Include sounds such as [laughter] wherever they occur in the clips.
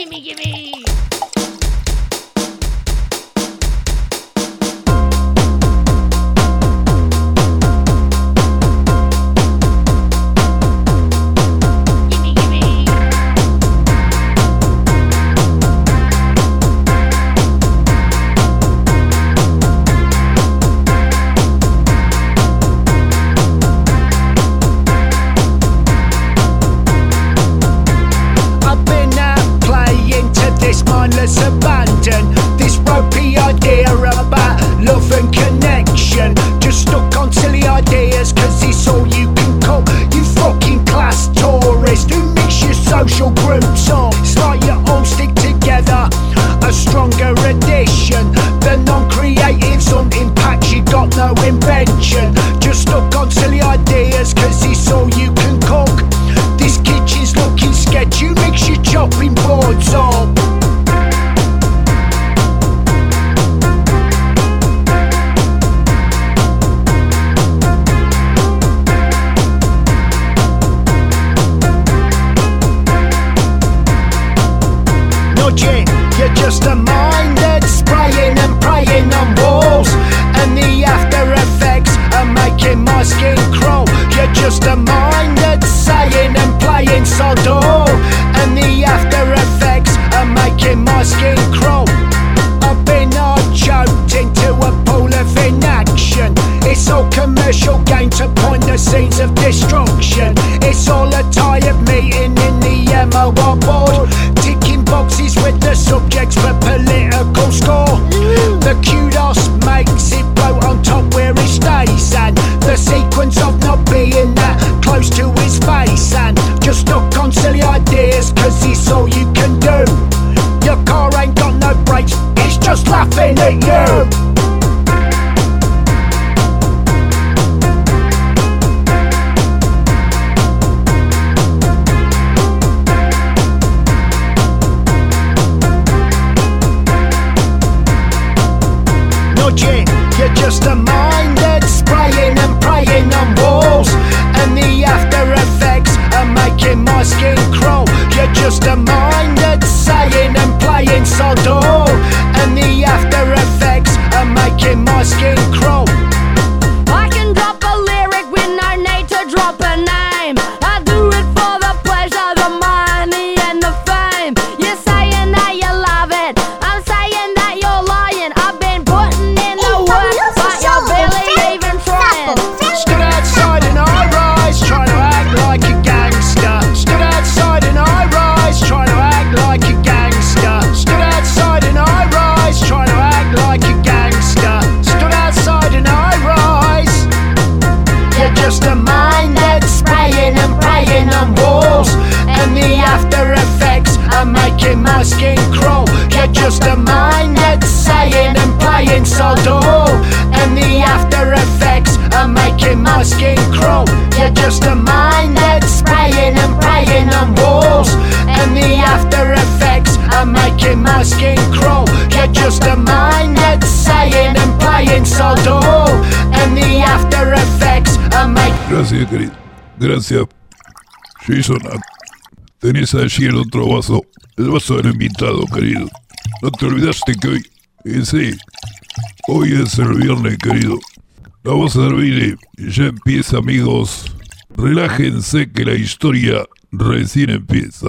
Gimme, gimme! Commercial gain to point the seeds of destruction. Skin crawl. You're just a mind that's saying and playing sodor. And the after effects are making my skin crawl. You're just a mind that's spraying and praying on walls. And the after effects are making my skin crawl. You're just a mind that's saying and playing sodor. And the after effects are making Gracias, querido. Gracias. Jason, tenés allí el otro vaso. El vaso del invitado, querido. No te olvidaste que hoy... eh, sí. Hoy es el viernes, querido. Vamos a servir ya empieza, amigos. Relájense que la historia recién empieza.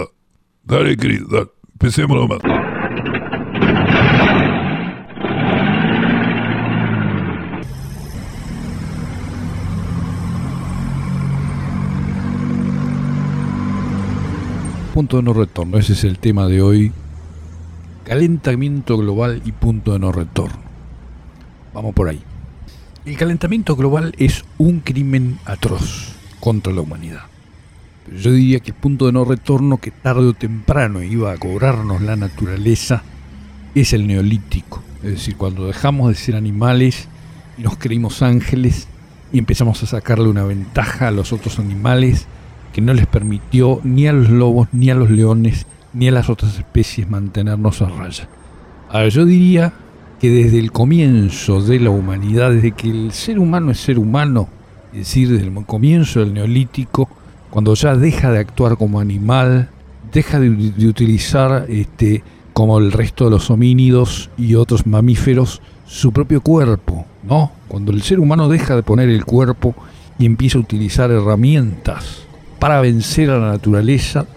Dale, querido, dale. Empecemos nomás. Punto de no retorno, ese es el tema de hoy. Calentamiento global y punto de no retorno. Vamos por ahí. El calentamiento global es un crimen atroz contra la humanidad. Pero yo diría que el punto de no retorno que tarde o temprano iba a cobrarnos la naturaleza es el neolítico. Es decir, cuando dejamos de ser animales y nos creímos ángeles y empezamos a sacarle una ventaja a los otros animales que no les permitió ni a los lobos, ni a los leones, ni a las otras especies mantenernos a raya. Ahora, yo diría que desde el comienzo de la humanidad, desde que el ser humano es ser humano, es decir, desde el comienzo del neolítico, cuando ya deja de actuar como animal, deja de, de utilizar, este, como el resto de los homínidos y otros mamíferos, su propio cuerpo, ¿no? Cuando el ser humano deja de poner el cuerpo y empieza a utilizar herramientas para vencer a la naturaleza,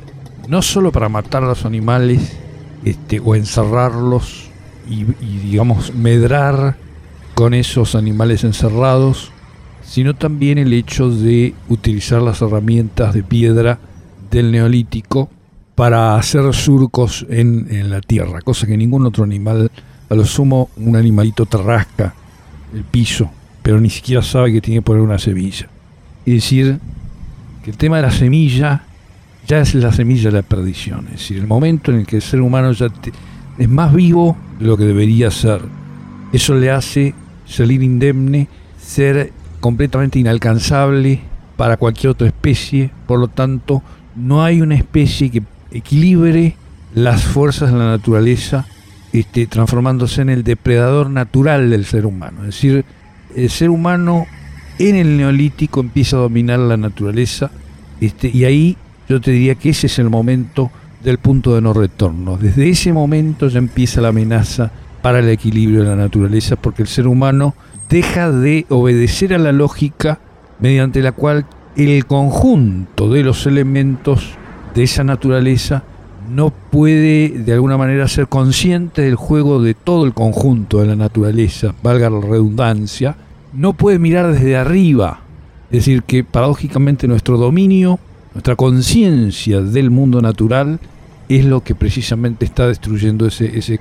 no solo para matar a los animales este, o encerrarlos y, digamos medrar con esos animales encerrados, sino también el hecho de utilizar las herramientas de piedra del neolítico para hacer surcos en, la tierra, cosa que ningún otro animal, a lo sumo un animalito te rasca el piso, pero ni siquiera sabe que tiene que poner una semilla. Es decir, que el tema de la semilla ya es la semilla de la perdición, es decir, el momento en el que el ser humano ya te- es más vivo de lo que debería ser. Eso le hace salir indemne, ser completamente inalcanzable para cualquier otra especie, por lo tanto, no hay una especie que equilibre las fuerzas de la naturaleza, este, transformándose en el depredador natural del ser humano. Es decir, el ser humano en el neolítico empieza a dominar la naturaleza, este, y ahí yo te diría que ese es el momento del punto de no retorno. Desde ese momento ya empieza la amenaza para el equilibrio de la naturaleza, porque el ser humano deja de obedecer a la lógica mediante la cual el conjunto de los elementos de esa naturaleza no puede de alguna manera ser consciente del juego de todo el conjunto de la naturaleza, valga la redundancia, no puede mirar desde arriba. Es decir, que paradójicamente nuestro dominio, nuestra conciencia del mundo natural es lo que precisamente está destruyendo ese, ese-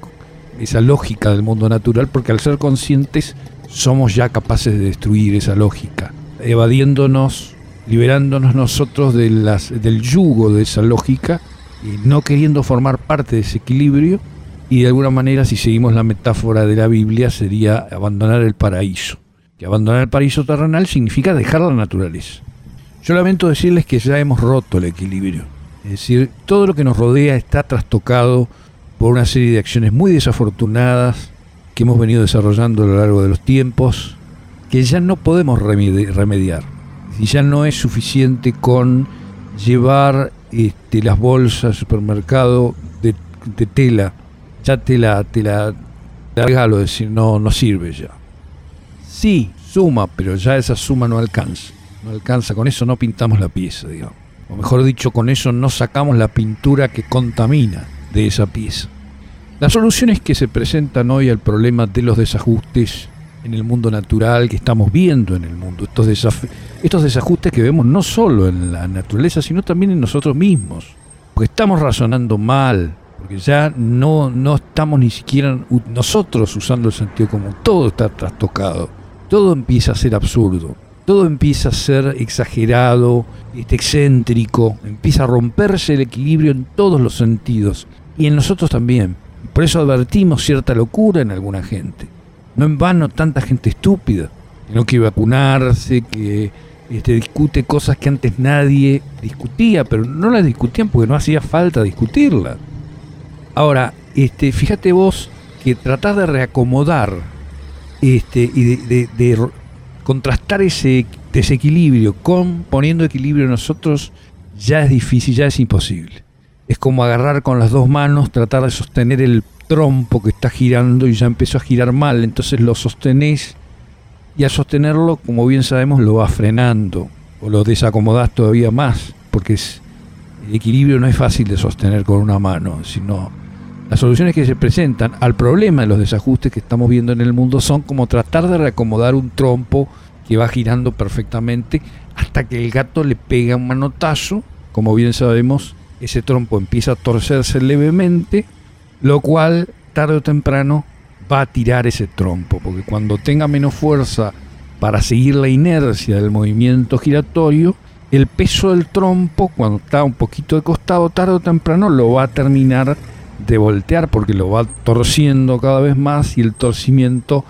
esa lógica del mundo natural, porque al ser conscientes somos ya capaces de destruir esa lógica, evadiéndonos, liberándonos nosotros de las, del yugo de esa lógica y no queriendo formar parte de ese equilibrio. Y de alguna manera, si seguimos la metáfora de la Biblia, sería abandonar el paraíso. Que abandonar el paraíso terrenal significa dejar la naturaleza. Yo lamento decirles que ya hemos roto el equilibrio. Es decir, todo lo que nos rodea está trastocado por una serie de acciones muy desafortunadas que hemos venido desarrollando a lo largo de los tiempos, que ya no podemos remedi- remediar. Y ya no es suficiente con llevar este, las bolsas al supermercado de, tela. Ya te la, te la regalo, decir, no, no sirve ya. Sí, suma, pero ya esa suma no alcanza. No alcanza, con eso no pintamos la pieza, digamos. O mejor dicho, con eso no sacamos la pintura que contamina de esa pieza. Las soluciones que se presentan hoy al problema de los desajustes en el mundo natural que estamos viendo en el mundo, estos, desaf- estos desajustes que vemos no solo en la naturaleza, sino también en nosotros mismos. Porque estamos razonando mal, porque ya no, no estamos ni siquiera nosotros usando el sentido común, todo está trastocado, todo empieza a ser absurdo, todo empieza a ser exagerado, excéntrico, empieza a romperse el equilibrio en todos los sentidos, y en nosotros también. Por eso advertimos cierta locura en alguna gente. No en vano tanta gente estúpida, que no quiere vacunarse, que este, discute cosas que antes nadie discutía, pero no las discutían porque no hacía falta discutirlas. Ahora, este, fíjate vos que tratás de reacomodar este, y de, de- de contrastar ese desequilibrio con poniendo equilibrio nosotros ya es difícil, ya es imposible. Es como agarrar con las dos manos, tratar de sostener el trompo que está girando y ya empezó a girar mal, entonces lo sostenés y al sostenerlo, como bien sabemos, lo vas frenando o lo desacomodás todavía más, porque es, el equilibrio no es fácil de sostener con una mano, sino las soluciones que se presentan al problema de los desajustes que estamos viendo en el mundo son como tratar de reacomodar un trompo que va girando perfectamente hasta que el gato le pega un manotazo, como bien sabemos, ese trompo empieza a torcerse levemente, lo cual tarde o temprano va a tirar ese trompo, porque cuando tenga menos fuerza para seguir la inercia del movimiento giratorio, el peso del trompo, cuando está un poquito de costado, tarde o temprano lo va a terminar de voltear, porque lo va torciendo cada vez más y el torcimiento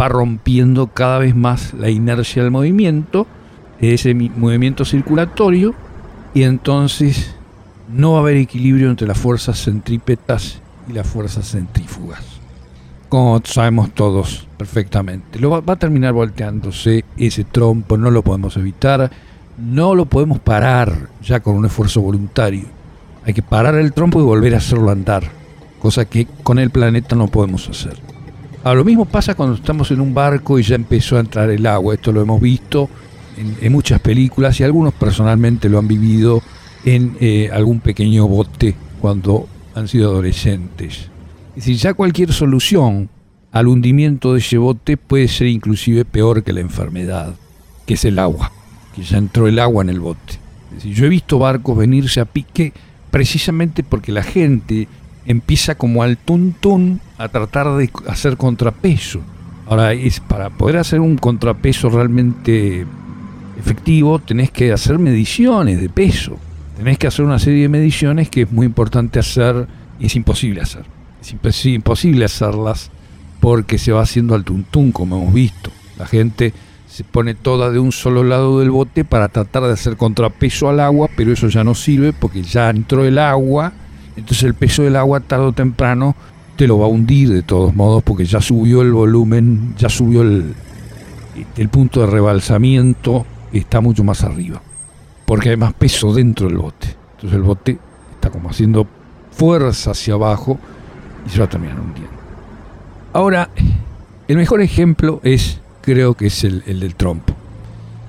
va rompiendo cada vez más la inercia del movimiento, ese mi- movimiento circulatorio, y entonces no va a haber equilibrio entre las fuerzas centrípetas y las fuerzas centrífugas. Como sabemos todos perfectamente. Lo va a terminar volteándose ese trompo, no lo podemos evitar, no lo podemos parar ya con un esfuerzo voluntario. Hay que parar el trompo y volver a hacerlo andar, cosa que con el planeta no podemos hacer. Ahora, lo mismo pasa cuando estamos en un barco y ya empezó a entrar el agua. Esto lo hemos visto en, en muchas películas y algunos personalmente lo han vivido en eh, algún pequeño bote cuando han sido adolescentes. Es decir, ya cualquier solución al hundimiento de ese bote puede ser inclusive peor que la enfermedad, que es el agua, que ya entró el agua en el bote. Es decir, yo he visto barcos venirse a pique precisamente porque la gente empieza como al tuntún a tratar de hacer contrapeso. Ahora, es para poder hacer un contrapeso realmente efectivo, tenés que hacer mediciones de peso. Tenés que hacer una serie de mediciones que es muy importante hacer y es imposible hacer. Es imp- imposible hacerlas porque se va haciendo al tuntún, como hemos visto. La gente se pone toda de un solo lado del bote para tratar de hacer contrapeso al agua, pero eso ya no sirve porque ya entró el agua, entonces el peso del agua tarde o temprano te lo va a hundir de todos modos porque ya subió el volumen, ya subió el, el punto de rebalsamiento, está mucho más arriba, porque hay más peso dentro del bote. Entonces el bote está como haciendo fuerza hacia abajo y se va a terminar hundiendo. Ahora, el mejor ejemplo es, creo que es el, el del trompo.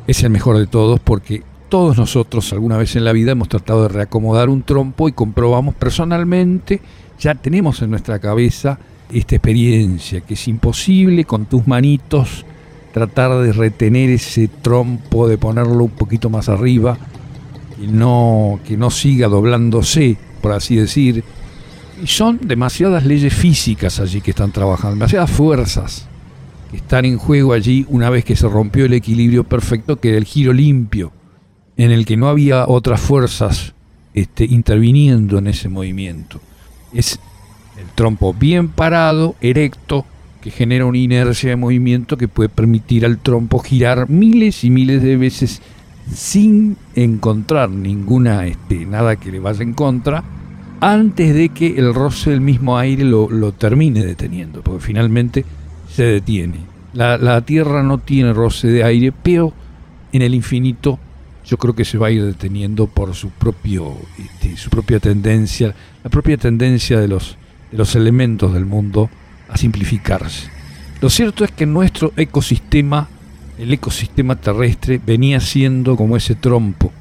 Es el mejor de todos porque todos nosotros alguna vez en la vida hemos tratado de reacomodar un trompo y comprobamos personalmente, ya tenemos en nuestra cabeza esta experiencia, que es imposible con tus manitos tratar de retener ese trompo, de ponerlo un poquito más arriba, y no, que no siga doblándose, por así decir. Y son demasiadas leyes físicas allí que están trabajando, demasiadas fuerzas están en juego allí una vez que se rompió el equilibrio perfecto, que era el giro limpio, en el que no había otras fuerzas este, interviniendo en ese movimiento. Es el trompo bien parado, erecto, que genera una inercia de movimiento que puede permitir al trompo girar miles y miles de veces sin encontrar ninguna este, nada que le vaya en contra antes de que el roce del mismo aire lo, lo termine deteniendo, porque finalmente se detiene. La, Tierra no tiene roce de aire, pero en el infinito yo creo que se va a ir deteniendo por su propio este, su propia tendencia, la propia tendencia de los elementos del mundo a simplificarse. Lo cierto es que nuestro ecosistema, el ecosistema terrestre, venía siendo como ese trompo.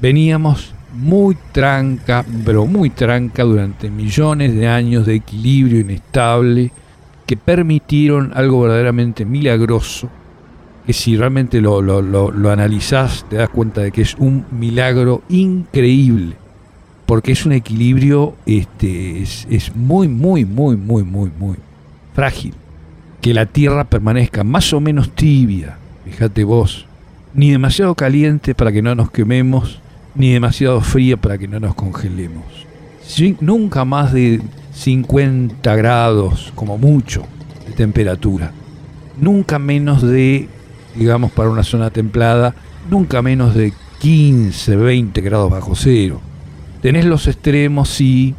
Veníamos muy tranca, pero muy tranca durante millones de años de equilibrio inestable que permitieron algo verdaderamente milagroso, que si realmente lo, lo, lo, analizás te das cuenta de que es un milagro increíble porque es un equilibrio, este, es, es muy, muy, muy, muy, muy, muy frágil. Que la Tierra permanezca más o menos tibia, fíjate vos, ni demasiado caliente para que no nos quememos, ni demasiado fría para que no nos congelemos. Nunca más de 50 grados, como mucho, de temperatura. Nunca menos de, digamos, para una zona templada, nunca menos de 15, 20 grados bajo cero. Tenés los extremos, sí,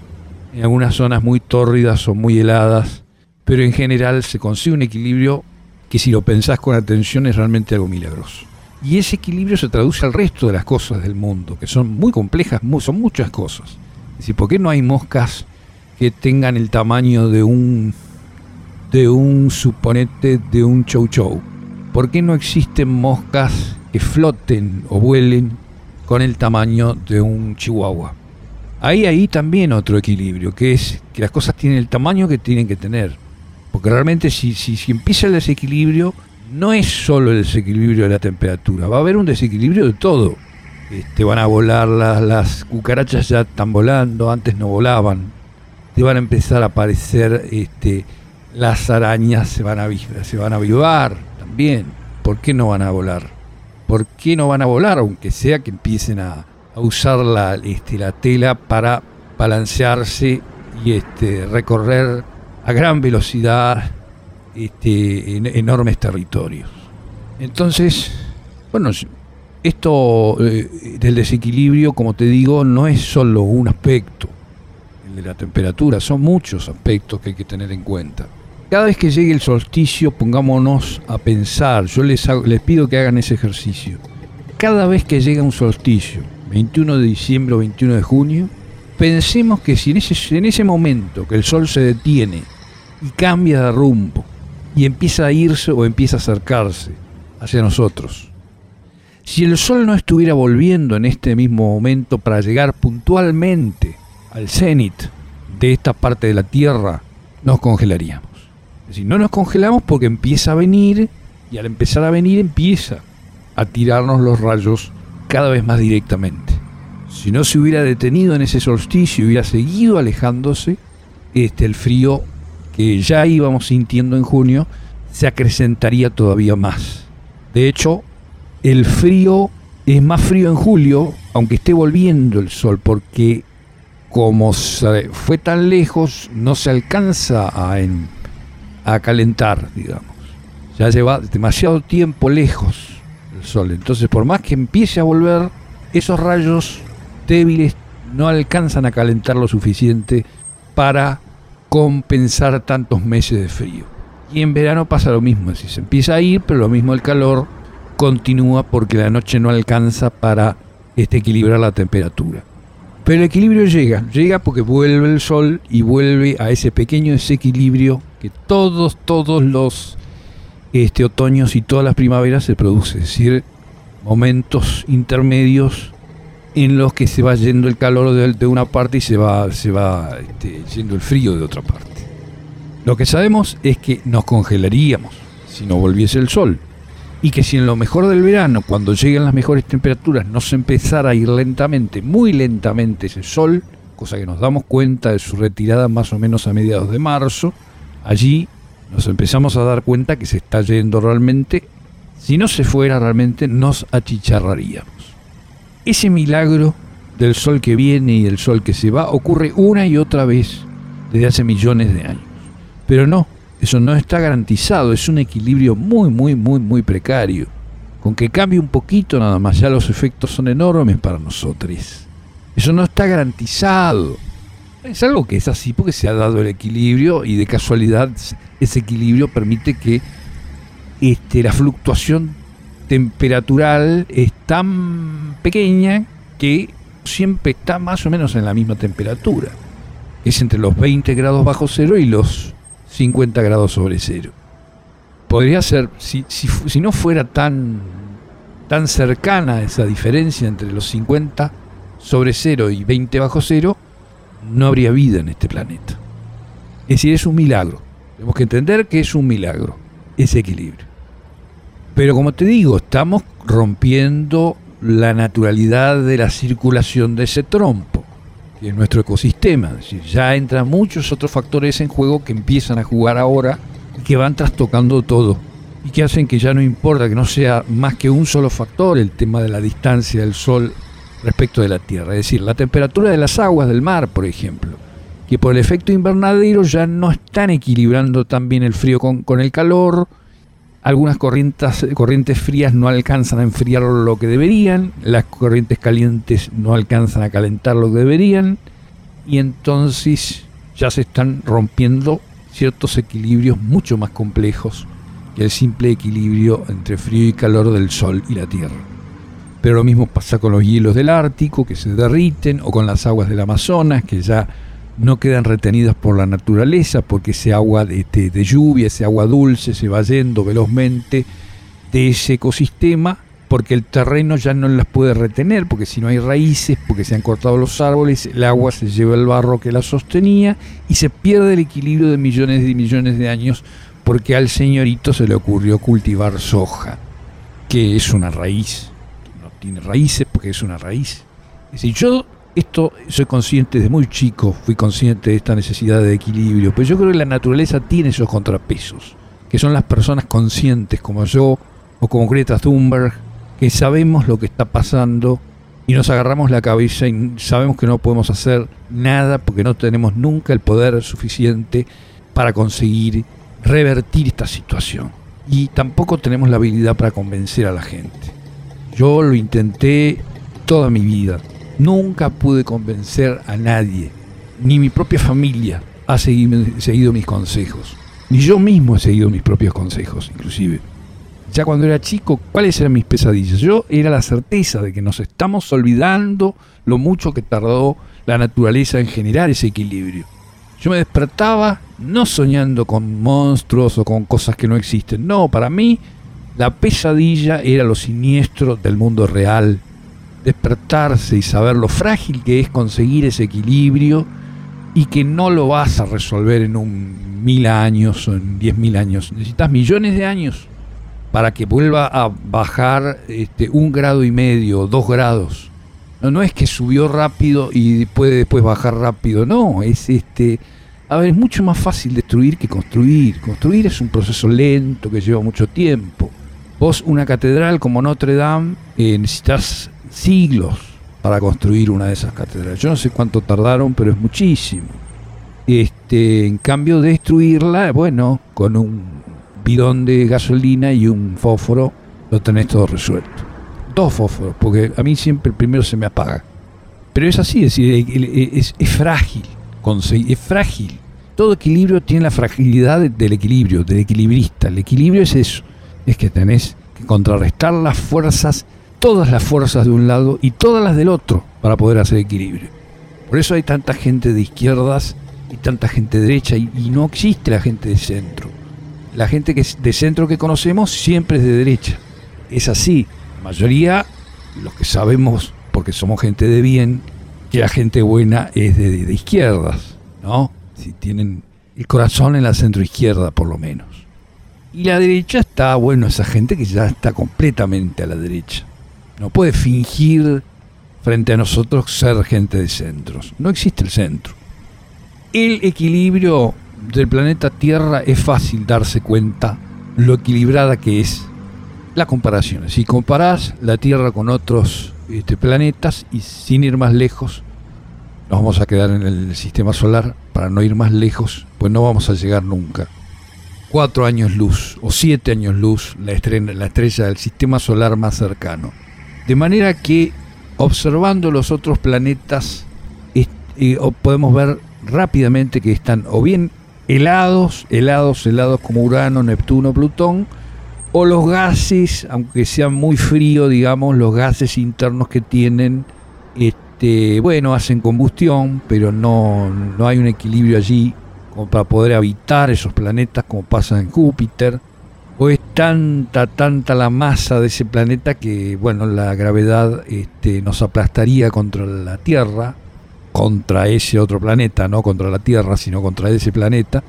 en algunas zonas muy tórridas o muy heladas, pero en general se consigue un equilibrio que si lo pensás con atención es realmente algo milagroso. Y ese equilibrio se traduce al resto de las cosas del mundo, que son muy complejas, son muchas cosas. Decir, ¿por qué no hay moscas que tengan el tamaño de un, de un suponete, de un chow chow? ¿Por qué no existen moscas que floten o vuelen con el tamaño de un chihuahua? Hay ahí también otro equilibrio, que es que las cosas tienen el tamaño que tienen que tener. Porque realmente si, si, si empieza el desequilibrio, no es solo el desequilibrio de la temperatura, va a haber un desequilibrio de todo. Este, van a volar las, cucarachas ya están volando, antes no volaban. Te van a empezar a aparecer este, las arañas, se van a, se van a avivar también. ¿Por qué no van a volar? ¿Por qué no van a volar? Aunque sea que empiecen a, a usar la, este, la tela para balancearse y este, recorrer a gran velocidad este, en- enormes territorios. Entonces, bueno, esto eh, del desequilibrio, como te digo, no es solo un aspecto, el de la temperatura, son muchos aspectos que hay que tener en cuenta. Cada vez que llegue el solsticio, pongámonos a pensar, yo les, les pido que hagan ese ejercicio. Cada vez que llega un solsticio, 21 de diciembre o 21 de junio, Pensemos que si en ese, en ese momento que el sol se detiene y cambia de rumbo y empieza a irse o empieza a acercarse hacia nosotros, si el sol no estuviera volviendo en este mismo momento para llegar puntualmente al cenit de esta parte de la Tierra, nos congelaríamos. Es decir, no nos congelamos porque empieza a venir y al empezar a venir empieza a tirarnos los rayos cada vez más directamente. Si no se hubiera detenido en ese solsticio y hubiera seguido alejándose, este, el frío que ya íbamos sintiendo en junio se acrecentaría todavía más. De hecho, el frío es más frío en julio, aunque esté volviendo el sol, porque como fue tan lejos, no se alcanza a calentar, digamos. Ya lleva demasiado tiempo lejos el sol. Entonces, por más que empiece a volver, esos rayos débiles no alcanzan a calentar lo suficiente para compensar tantos meses de frío. Y en verano pasa lo mismo, si se empieza a ir, pero lo mismo el calor continúa porque la noche no alcanza para este, equilibrar la temperatura. Pero el equilibrio llega, llega porque vuelve el sol y vuelve a ese pequeño desequilibrio que todos, todos los este, otoños y todas las primaveras se produce, es decir, momentos intermedios en los que se va yendo el calor de, una parte y se va, se va este, yendo el frío de otra parte. Lo que sabemos es que nos congelaríamos si no volviese el sol. Y que si en lo mejor del verano, cuando lleguen las mejores temperaturas, no se empezara a ir lentamente, muy lentamente ese sol, cosa que nos damos cuenta de su retirada más o menos a mediados de marzo, allí nos empezamos a dar cuenta que se está yendo realmente, si no se fuera realmente, nos achicharraríamos. Ese milagro del sol que viene y el sol que se va ocurre una y otra vez desde hace millones de años. Pero no, eso no está garantizado, es un equilibrio muy, muy, muy, muy precario. Con que cambie un poquito nada más, ya los efectos son enormes para nosotros. Eso no está garantizado. Es algo que es así porque se ha dado el equilibrio y de casualidad ese equilibrio permite que este, la fluctuación temperatural es tan pequeña que siempre está más o menos en la misma temperatura. Es entre los 20 grados bajo cero y los 50 grados sobre cero. Podría ser, si, si, no fuera tan, tan cercana esa diferencia entre los 50 sobre cero y 20 bajo cero, no habría vida en este planeta. Es decir, es un milagro. Tenemos que entender que es un milagro ese equilibrio. Pero como te digo, estamos rompiendo la naturalidad de la circulación de ese trompo, que es nuestro ecosistema. Ya entran muchos otros factores en juego que empiezan a jugar ahora y que van trastocando todo. Y que hacen que ya no importa que no sea más que un solo factor el tema de la distancia del Sol respecto de la Tierra. Es decir, la temperatura de las aguas del mar, por ejemplo, que por el efecto invernadero ya no están equilibrando tan bien el frío con, con el calor. Algunas corrientes, corrientes frías no alcanzan a enfriar lo que deberían, las corrientes calientes no alcanzan a calentar lo que deberían, y entonces ya se están rompiendo ciertos equilibrios mucho más complejos que el simple equilibrio entre frío y calor del Sol y la Tierra. Pero lo mismo pasa con los hielos del Ártico que se derriten o con las aguas del Amazonas que ya no quedan retenidas por la naturaleza porque ese agua de, de- de lluvia, ese agua dulce se va yendo velozmente de ese ecosistema porque el terreno ya no las puede retener porque si no hay raíces, porque se han cortado los árboles, el agua se lleva el barro que la sostenía y se pierde el equilibrio de millones y millones de años porque al señorito se le ocurrió cultivar soja, que es una raíz, no tiene raíces porque es una raíz. Es decir, yo esto soy consciente desde muy chico, fui consciente de esta necesidad de equilibrio, pero yo creo que la naturaleza tiene esos contrapesos, que son las personas conscientes como yo o como Greta Thunberg, que sabemos lo que está pasando y nos agarramos la cabeza y sabemos que no podemos hacer nada porque no tenemos nunca el poder suficiente para conseguir revertir esta situación. Y tampoco tenemos la habilidad para convencer a la gente. Yo lo intenté toda mi vida. Nunca pude convencer a nadie. Ni mi propia familia ha seguido, mis consejos. Ni yo mismo he seguido mis propios consejos, inclusive. Ya cuando era chico, ¿cuáles eran mis pesadillas? Yo era la certeza de que nos estamos olvidando lo mucho que tardó la naturaleza en generar ese equilibrio. Yo me despertaba no soñando con monstruos o con cosas que no existen. No, para mí la pesadilla era lo siniestro del mundo real. Despertarse y saber lo frágil que es conseguir ese equilibrio y que no lo vas a resolver en un mil años o en diez mil años. Necesitas millones de años para que vuelva a bajar este, un grado y medio, dos grados. No, no es que subió rápido y puede después bajar rápido, no, es este... A ver, es mucho más fácil destruir que construir. Construir es un proceso lento que lleva mucho tiempo. Vos, una catedral como Notre Dame, eh, necesitas siglos para construir una de esas catedrales. Yo no sé cuánto tardaron, pero es muchísimo. Este, en cambio, destruirla, bueno, con un bidón de gasolina y un fósforo, lo tenés todo resuelto. Dos fósforos, porque a mí siempre el primero se me apaga. Pero es así, es decir, es, es es frágil. Todo equilibrio tiene la fragilidad de- del equilibrio, del equilibrista. El equilibrio es eso, es que tenés que contrarrestar las fuerzas, todas las fuerzas de un lado y todas las del otro, para poder hacer equilibrio. Por eso hay tanta gente de izquierdas y tanta gente de derecha y, no existe la gente de centro. La gente que es de centro que conocemos siempre es de derecha. Es así. La mayoría, los que sabemos, porque somos gente de bien, que la gente buena es de, de izquierdas, ¿no? Si tienen el corazón en la centro izquierda, por lo menos. Y la derecha está, bueno, esa gente que ya está completamente a la derecha. No puede fingir frente a nosotros ser gente de centros. No existe el centro. El equilibrio del planeta Tierra es fácil darse cuenta lo equilibrada que es la comparación. Si comparás la Tierra con otros este, planetas y sin ir más lejos, nos vamos a quedar en el sistema solar para no ir más lejos, pues no vamos a llegar nunca. Cuatro años luz o siete años luz la la estrella del sistema solar más cercano. De manera que observando los otros planetas podemos ver rápidamente que están o bien helados, helados, helados como Urano, Neptuno, Plutón, o los gases, aunque sean muy fríos, digamos, los gases internos que tienen, este, bueno, hacen combustión, pero no, no hay un equilibrio allí como para poder habitar esos planetas como pasa en Júpiter. O es tanta, tanta la masa de ese planeta que, bueno, la gravedad este, nos aplastaría contra la Tierra, contra ese otro planeta, no contra la Tierra, sino contra ese planeta.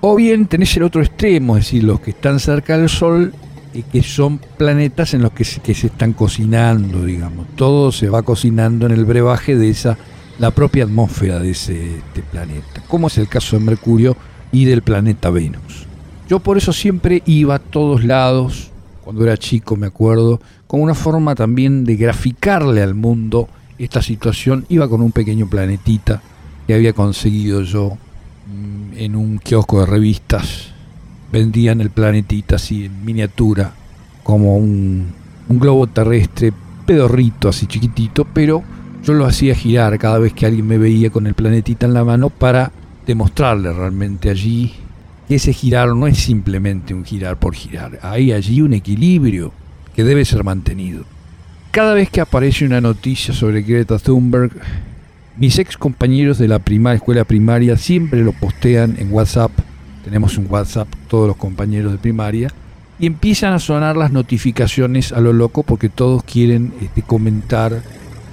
O bien tenés el otro extremo, es decir, los que están cerca del Sol, y que son planetas en los que se, están cocinando, digamos. Todo se va cocinando en el brebaje de esa, la propia atmósfera de ese este planeta, como es el caso de Mercurio y del planeta Venus. Yo por eso siempre iba a todos lados, cuando era chico me acuerdo, con una forma también de graficarle al mundo esta situación. Iba con un pequeño planetita que había conseguido yo mm, en un kiosco de revistas. Vendían el planetita así en miniatura, como un, un globo terrestre pedorrito, así chiquitito, pero yo lo hacía girar cada vez que alguien me veía con el planetita en la mano para demostrarle realmente allí que ese girar no es simplemente un girar por girar, hay allí un equilibrio que debe ser mantenido. Cada vez que aparece una noticia sobre Greta Thunberg, mis ex compañeros de la primaria, escuela primaria siempre lo postean en WhatsApp. Tenemos un WhatsApp todos los compañeros de primaria y empiezan a sonar las notificaciones a lo loco porque todos quieren este, comentar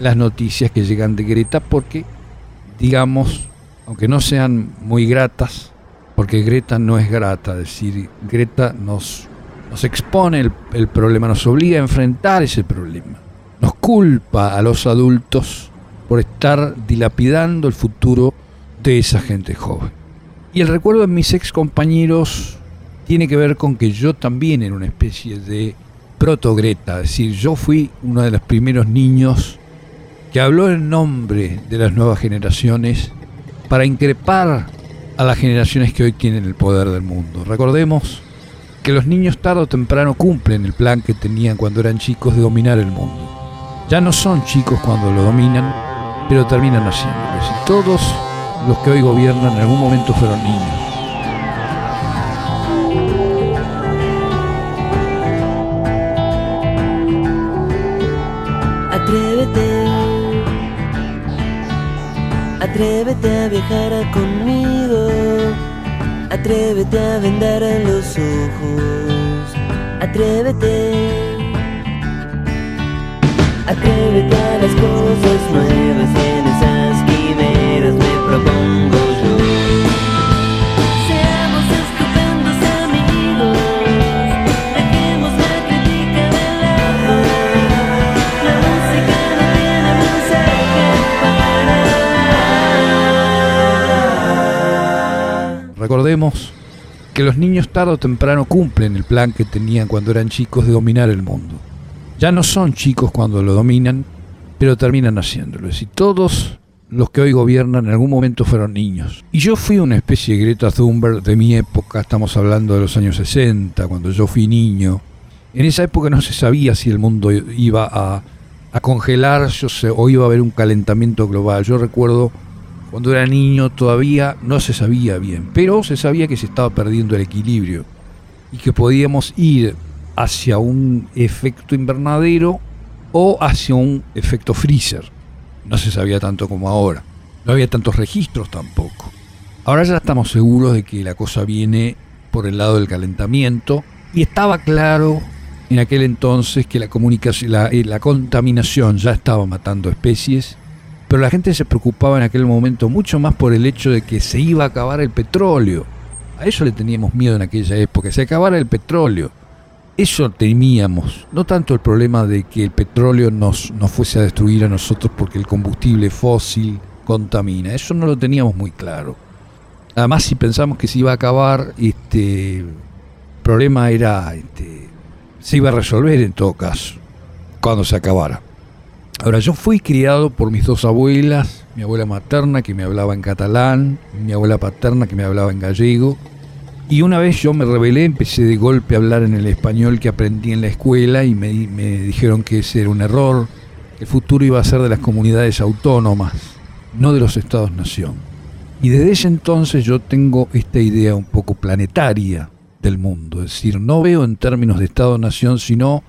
las noticias que llegan de Greta porque, digamos, aunque no sean muy gratas, porque Greta no es grata, es decir, Greta nos, nos expone el, el problema, nos obliga a enfrentar ese problema, nos culpa a los adultos por estar dilapidando el futuro de esa gente joven. Y el recuerdo de mis ex compañeros tiene que ver con que yo también era una especie de proto-Greta, es decir, yo fui uno de los primeros niños que habló en nombre de las nuevas generaciones para increpar a las generaciones que hoy tienen el poder del mundo. Recordemos que los niños tarde o temprano cumplen el plan que tenían cuando eran chicos de dominar el mundo. Ya no son chicos cuando lo dominan, pero terminan haciéndolo. Y todos los que hoy gobiernan en algún momento fueron niños. Atrévete. A viajar conmigo, atrévete a vendar los ojos, atrévete. Atrévete a las cosas nuevas en esas Recordemos que los niños tarde o temprano cumplen el plan que tenían cuando eran chicos de dominar el mundo. Ya no son chicos cuando lo dominan, pero terminan haciéndolo. Y todos los que hoy gobiernan en algún momento fueron niños. Y yo fui una especie de Greta Thunberg de mi época, estamos hablando de los años 60, cuando yo fui niño. En esa época no se sabía si el mundo iba a, a congelarse o, o iba a haber un calentamiento global. Yo recuerdo cuando era niño todavía no se sabía bien, pero se sabía que se estaba perdiendo el equilibrio y que podíamos ir hacia un efecto invernadero o hacia un efecto freezer. No se sabía tanto como ahora. No había tantos registros tampoco. Ahora ya estamos seguros de que la cosa viene por el lado del calentamiento y estaba claro en aquel entonces que la la, eh, la contaminación ya estaba matando especies pero la gente se preocupaba en aquel momento mucho más por el hecho de que se iba a acabar el petróleo. A eso le teníamos miedo en aquella época, se acabara el petróleo. Eso temíamos, no tanto el problema de que el petróleo nos, fuese a destruir a nosotros porque el combustible fósil contamina, eso no lo teníamos muy claro. Además, si pensamos que se iba a acabar, este problema era, este, se iba a resolver en todo caso, cuando se acabara. Ahora, yo fui criado por mis dos abuelas, mi abuela materna que me hablaba en catalán, mi abuela paterna que me hablaba en gallego, y una vez yo me rebelé, empecé de golpe a hablar en el español que aprendí en la escuela y me, di- me dijeron que ese era un error, el futuro iba a ser de las comunidades autónomas, no de los estados-nación. Y desde ese entonces yo tengo esta idea un poco planetaria del mundo, es decir, no veo en términos de estado-nación, sino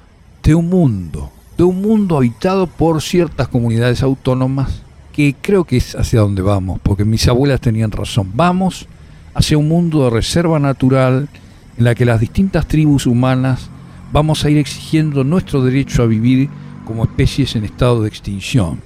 de un mundo, de un mundo habitado por ciertas comunidades autónomas que creo que es hacia donde vamos, porque mis abuelas tenían razón, vamos hacia un mundo de reserva natural en la que las distintas tribus humanas vamos a ir exigiendo nuestro derecho a vivir como especies en estado de extinción.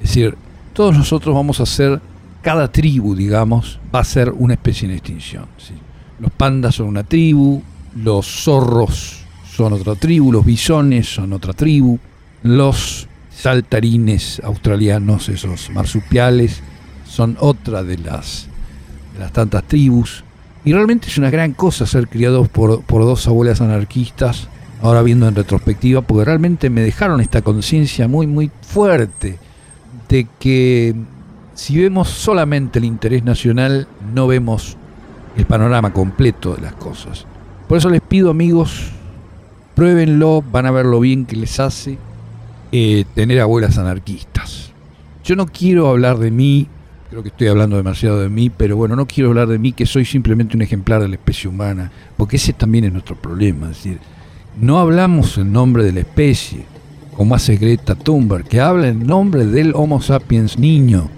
Es decir, todos nosotros vamos a ser, cada tribu, digamos, va a ser una especie en extinción. ¿sí? Los pandas son una tribu, los zorros son otra tribu, los bisones son otra tribu, los saltarines australianos, esos marsupiales, son otra de las, las tantas tribus. Y realmente es una gran cosa ser criados por, por dos abuelas anarquistas, ahora viendo en retrospectiva, porque realmente me dejaron esta conciencia muy, muy fuerte de que si vemos solamente el interés nacional, no vemos el panorama completo de las cosas. Por eso les pido, amigos, pruébenlo, van a ver lo bien que les hace eh, tener abuelas anarquistas. Yo no quiero hablar de mí, creo que estoy hablando demasiado de mí, pero bueno, no quiero hablar de mí que soy simplemente un ejemplar de la especie humana, porque ese también es nuestro problema, es decir, no hablamos en nombre de la especie, como hace Greta Thunberg, que habla en nombre del Homo sapiens niño,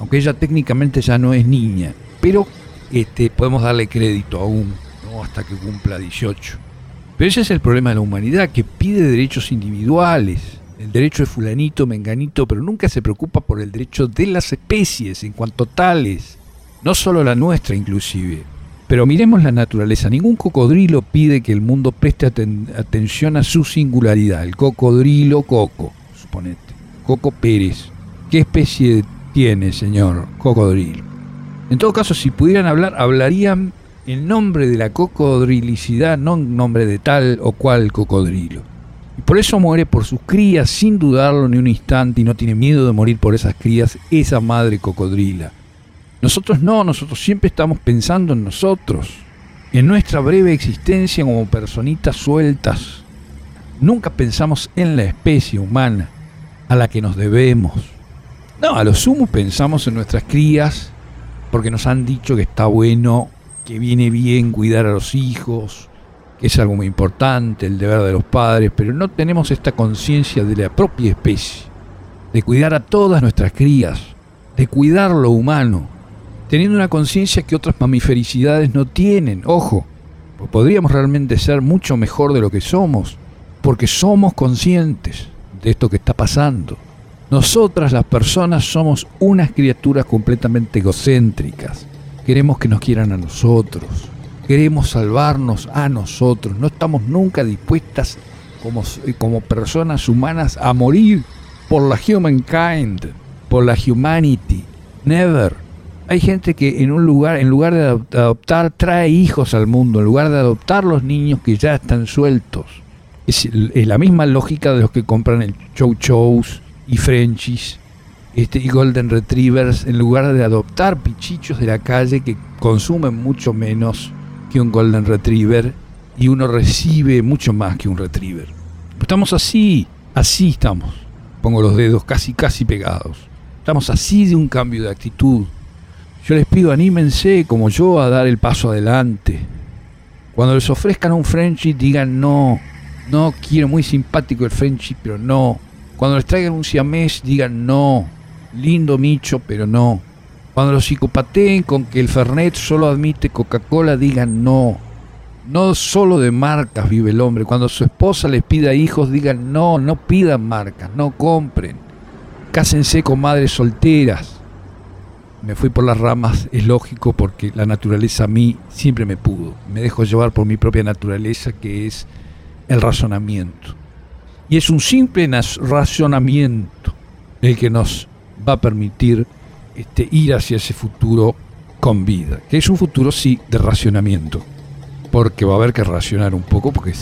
aunque ella técnicamente ya no es niña, pero este, podemos darle crédito aún, ¿no? hasta que cumpla 18. Pero ese es el problema de la humanidad, que pide derechos individuales, el derecho de fulanito, menganito, pero nunca se preocupa por el derecho de las especies en cuanto tales, no solo la nuestra inclusive. Pero miremos la naturaleza, ningún cocodrilo pide que el mundo preste aten- atención a su singularidad, el cocodrilo Coco, suponete, Coco Pérez. ¿Qué especie tiene, señor cocodrilo? En todo caso, si pudieran hablar, hablarían en nombre de la cocodrilicidad, no en nombre de tal o cual cocodrilo. Y por eso muere por sus crías sin dudarlo ni un instante y no tiene miedo de morir por esas crías esa madre cocodrila. Nosotros no, nosotros siempre estamos pensando en nosotros, en nuestra breve existencia como personitas sueltas. Nunca pensamos en la especie humana a la que nos debemos. No, a lo sumo pensamos en nuestras crías porque nos han dicho que está bueno, que viene bien cuidar a los hijos, que es algo muy importante, el deber de los padres, pero no tenemos esta conciencia de la propia especie, de cuidar a todas nuestras crías, de cuidar lo humano, teniendo una conciencia que otras mamifericidades no tienen. Ojo, podríamos realmente ser mucho mejor de lo que somos, porque somos conscientes de esto que está pasando. Nosotras las personas somos unas criaturas completamente egocéntricas. Queremos que nos quieran a nosotros. Queremos salvarnos a nosotros. No estamos nunca dispuestas como, como personas humanas a morir por la humankind, por la humanity. Never. Hay gente que en un lugar, en lugar de adop- adoptar, trae hijos al mundo, en lugar de adoptar los niños que ya están sueltos. Es, el- es la misma lógica de los que compran el chow chows y frenchies este, y golden retrievers, en lugar de adoptar pichichos de la calle que consumen mucho menos que un golden retriever y uno recibe mucho más que un retriever. Estamos así, así estamos. Pongo los dedos casi, casi pegados. Estamos así de un cambio de actitud. Yo les pido, anímense como yo a dar el paso adelante. Cuando les ofrezcan un Frenchy, digan no. No quiero, muy simpático el Frenchy, pero no. Cuando les traigan un siamés, digan no. Lindo micho, pero no. Cuando los psicopateen con que el Fernet solo admite Coca-Cola, digan no. No solo de marcas vive el hombre. Cuando su esposa les pida hijos, digan no, no pidan marcas, no compren. Cásense con madres solteras. Me fui por las ramas, es lógico, porque la naturaleza a mí siempre me pudo. Me dejo llevar por mi propia naturaleza, que es el razonamiento. Y es un simple razonamiento el que nos va a permitir este, ir hacia ese futuro con vida. Que es un futuro, sí, de racionamiento. Porque va a haber que racionar un poco, porque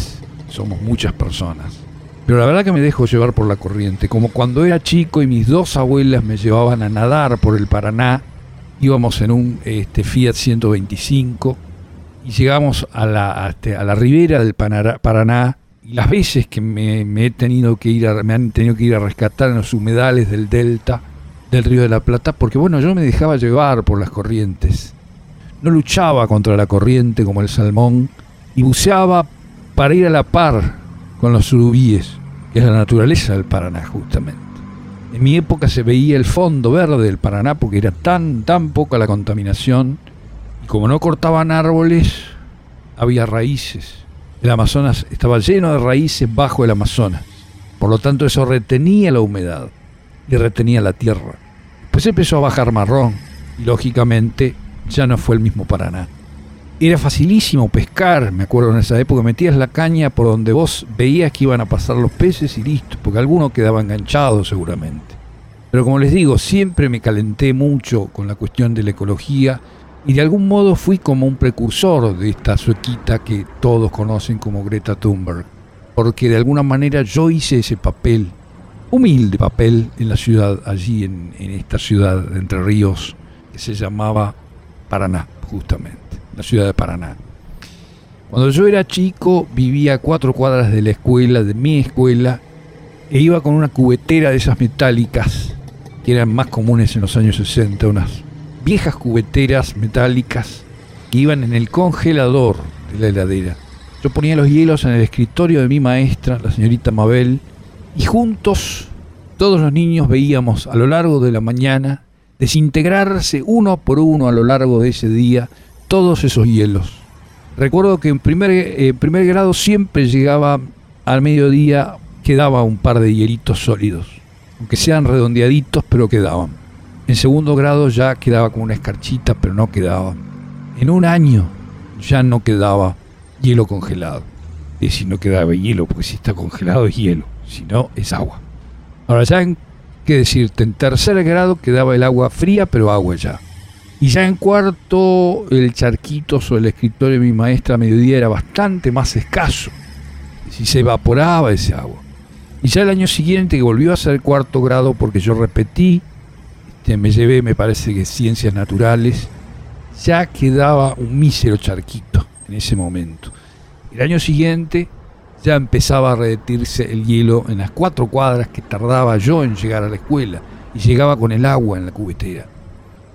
somos muchas personas. Pero la verdad que me dejo llevar por la corriente, como cuando era chico y mis dos abuelas me llevaban a nadar por el Paraná, íbamos en un este, Fiat 125 y llegamos a la, a este, la ribera del Paraná y las veces que me, me he tenido que ir a, me han tenido que ir a rescatar en los humedales del delta del río de la Plata, porque bueno, yo me dejaba llevar por las corrientes. No luchaba contra la corriente como el salmón y buceaba para ir a la par con los surubíes, que es la naturaleza del Paraná justamente. En mi época se veía el fondo verde del Paraná porque era tan, tan poca la contaminación y como no cortaban árboles, había raíces. El Amazonas estaba lleno de raíces bajo el Amazonas. Por lo tanto, eso retenía la humedad y retenía la tierra. Pues empezó a bajar marrón y lógicamente ya no fue el mismo Paraná. Era facilísimo pescar, me acuerdo en esa época, metías la caña por donde vos veías que iban a pasar los peces y listo, porque alguno quedaba enganchado seguramente. Pero como les digo, siempre me calenté mucho con la cuestión de la ecología y de algún modo fui como un precursor de esta suequita que todos conocen como Greta Thunberg, porque de alguna manera yo hice ese papel, humilde papel en la ciudad, allí en, esta ciudad de Entre Ríos, que se llamaba Paraná, justamente, la ciudad de Paraná. Cuando yo era chico vivía a cuatro cuadras de la escuela, de mi escuela, e iba con una cubetera de esas metálicas que eran más comunes en los años 60, unas viejas cubeteras metálicas que iban en el congelador de la heladera. Yo ponía los hielos en el escritorio de mi maestra, la señorita Mabel, y juntos todos los niños veíamos a lo largo de la mañana desintegrarse uno por uno a lo largo de ese día todos esos hielos. Recuerdo que en primer, primer grado siempre llegaba al mediodía, quedaba un par de hielitos sólidos, aunque sean redondeaditos, pero quedaban. En segundo grado ya quedaba como una escarchita, pero no quedaba. En un año ya no quedaba hielo congelado. Es decir, no quedaba hielo, porque si está congelado es hielo, si no es agua. Ahora ya en, qué decirte, en tercer grado quedaba el agua fría, pero agua ya. Y ya en cuarto, el charquito sobre el escritorio de mi maestra a mediodía era bastante más escaso. Si se evaporaba ese agua. Y ya el año siguiente, que volvió a ser cuarto grado, porque yo repetí, este, me llevé, me parece que ciencias naturales, ya quedaba un mísero charquito en ese momento. El año siguiente ya empezaba a derretirse el hielo en las cuatro cuadras que tardaba yo en llegar a la escuela y llegaba con el agua en la cubetera.